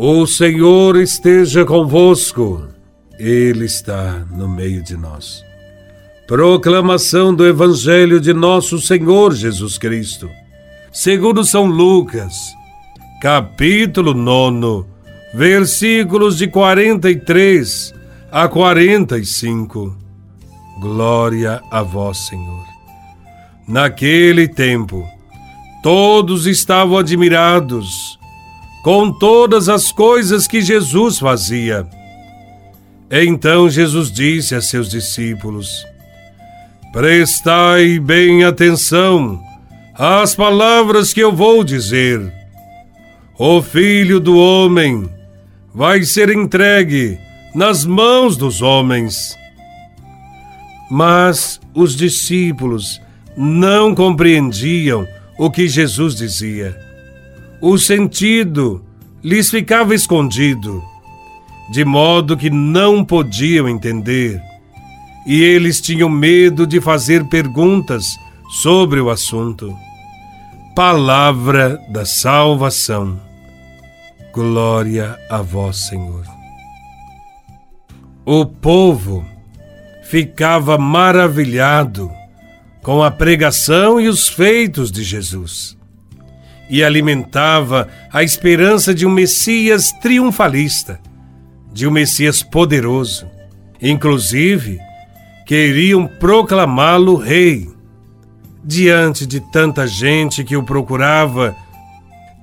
O Senhor esteja convosco, Ele está no meio de nós. Proclamação do Evangelho de Nosso Senhor Jesus Cristo, segundo São Lucas, capítulo 9, versículos de 43 a 45. Glória a Vós, Senhor. Naquele tempo, todos estavam admirados com todas as coisas que Jesus fazia. Então Jesus disse a seus discípulos: Prestai bem atenção às palavras que eu vou dizer. O filho do homem vai ser entregue nas mãos dos homens. Mas os discípulos não compreendiam o que Jesus dizia o sentido lhes ficava escondido, de modo que não podiam entender, e eles tinham medo de fazer perguntas sobre o assunto. Palavra da salvação. Glória a vós, Senhor. O povo ficava maravilhado com a pregação e os feitos de Jesus e alimentava a esperança de um Messias triunfalista, de um Messias poderoso. Inclusive, queriam proclamá-lo rei. Diante de tanta gente que o procurava,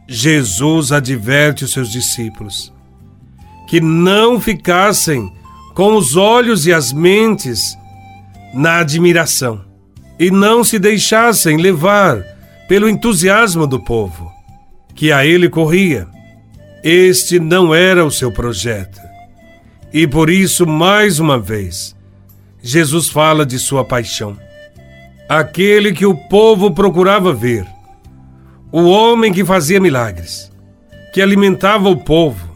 Jesus adverte os seus discípulos que não ficassem com os olhos e as mentes na admiração e não se deixassem levar pelo entusiasmo do povo, que a ele corria. Este não era o seu projeto. E por isso, mais uma vez, Jesus fala de sua paixão. Aquele que o povo procurava ver. O homem que fazia milagres, que alimentava o povo,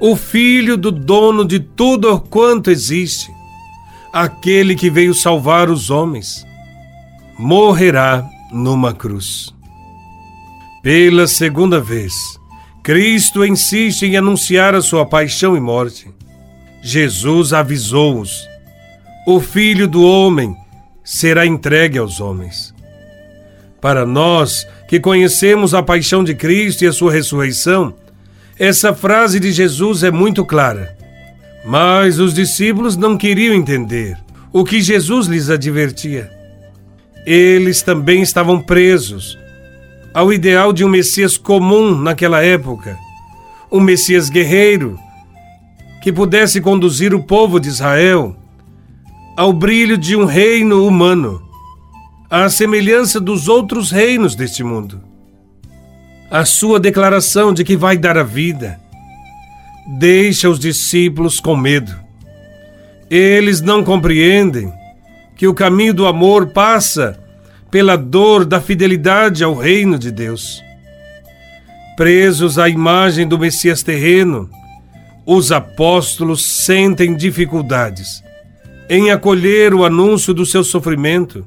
o filho do dono de tudo quanto existe, aquele que veio salvar os homens, morrerá numa cruz. Pela segunda vez, Cristo insiste em anunciar a sua paixão e morte. Jesus avisou-os: o Filho do Homem será entregue aos homens. Para nós que conhecemos a paixão de Cristo e a sua ressurreição, essa frase de Jesus é muito clara. Mas os discípulos não queriam entender o que Jesus lhes advertia eles também estavam presos ao ideal de um Messias comum naquela época, um Messias guerreiro que pudesse conduzir o povo de Israel ao brilho de um reino humano, à semelhança dos outros reinos deste mundo. A sua declaração de que vai dar a vida deixa os discípulos com medo. Eles não compreendem que o caminho do amor passa pela dor da fidelidade ao reino de Deus. Presos à imagem do Messias terreno, os apóstolos sentem dificuldades em acolher o anúncio do seu sofrimento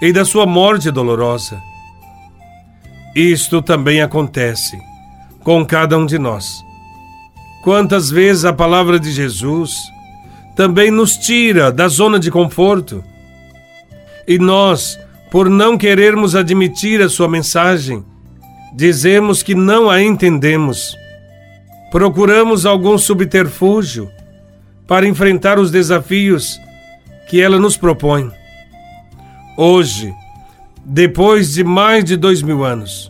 e da sua morte dolorosa. Isto também acontece com cada um de nós. Quantas vezes a palavra de Jesus também nos tira da zona de conforto. E nós, por não querermos admitir a sua mensagem, dizemos que não a entendemos. Procuramos algum subterfúgio para enfrentar os desafios que ela nos propõe. Hoje, depois de mais de dois mil anos,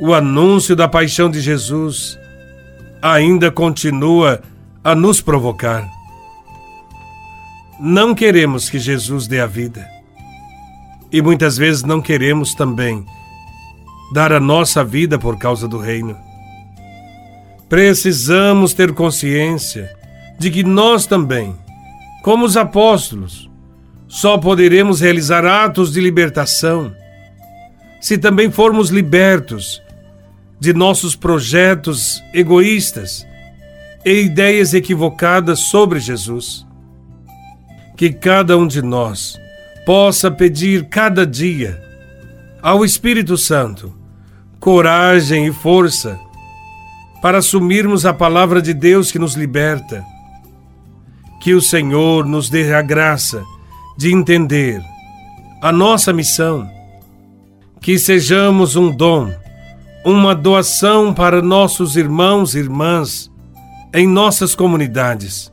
o anúncio da paixão de Jesus ainda continua a nos provocar. Não queremos que Jesus dê a vida. E muitas vezes não queremos também dar a nossa vida por causa do reino. Precisamos ter consciência de que nós também, como os apóstolos, só poderemos realizar atos de libertação se também formos libertos de nossos projetos egoístas e ideias equivocadas sobre Jesus que cada um de nós possa pedir cada dia ao Espírito Santo coragem e força para assumirmos a palavra de Deus que nos liberta. Que o Senhor nos dê a graça de entender a nossa missão. Que sejamos um dom, uma doação para nossos irmãos e irmãs em nossas comunidades.